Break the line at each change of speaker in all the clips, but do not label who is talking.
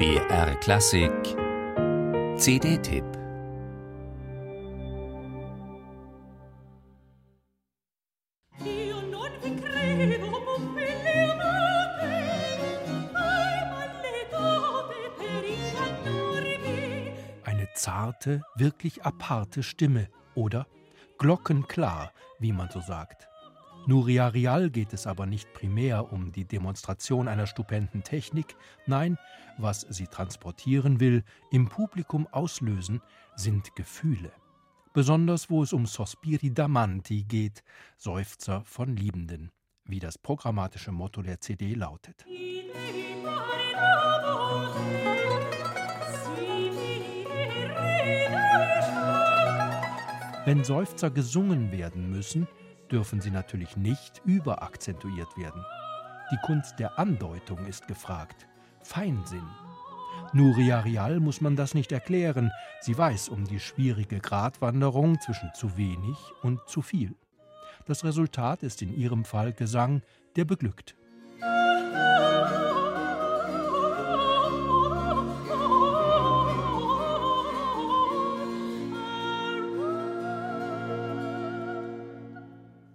BR Klassik. CD-Tipp
Eine zarte, wirklich aparte Stimme oder? Glockenklar, wie man so sagt. Nuria Rial geht es aber nicht primär um die Demonstration einer stupenden Technik, nein, was sie transportieren will, im Publikum auslösen, sind Gefühle. Besonders wo es um Sospiri d'Amanti geht, Seufzer von Liebenden, wie das programmatische Motto der CD lautet. Wenn Seufzer gesungen werden müssen, dürfen sie natürlich nicht überakzentuiert werden. Die Kunst der Andeutung ist gefragt. Feinsinn. Nuria Rial muss man das nicht erklären. Sie weiß um die schwierige Gratwanderung zwischen zu wenig und zu viel. Das Resultat ist in ihrem Fall Gesang, der beglückt.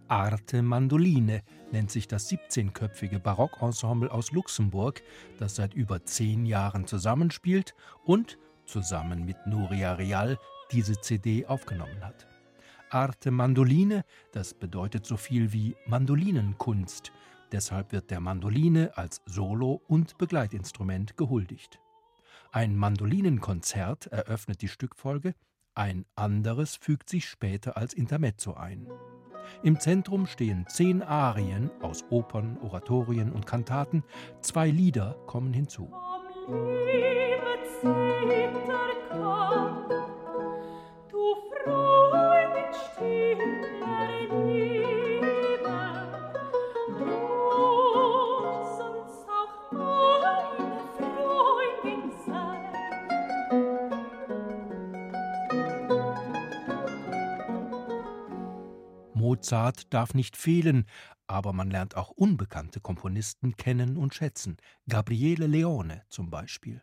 Arte Mandoline nennt sich das 17-köpfige Barockensemble aus Luxemburg, das seit über zehn Jahren zusammenspielt und zusammen mit Nuria Real diese CD aufgenommen hat. Arte Mandoline, das bedeutet so viel wie Mandolinenkunst. Deshalb wird der Mandoline als Solo- und Begleitinstrument gehuldigt. Ein Mandolinenkonzert eröffnet die Stückfolge, ein anderes fügt sich später als Intermezzo ein. Im Zentrum stehen zehn Arien aus Opern, Oratorien und Kantaten, zwei Lieder kommen hinzu.
Du
Mozart darf nicht fehlen, aber man lernt auch unbekannte Komponisten kennen und schätzen. Gabriele Leone zum Beispiel.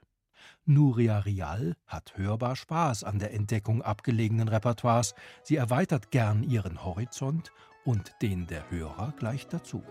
Nuria Rial hat hörbar Spaß an der Entdeckung abgelegenen Repertoires. Sie erweitert gern ihren Horizont und den der Hörer gleich dazu.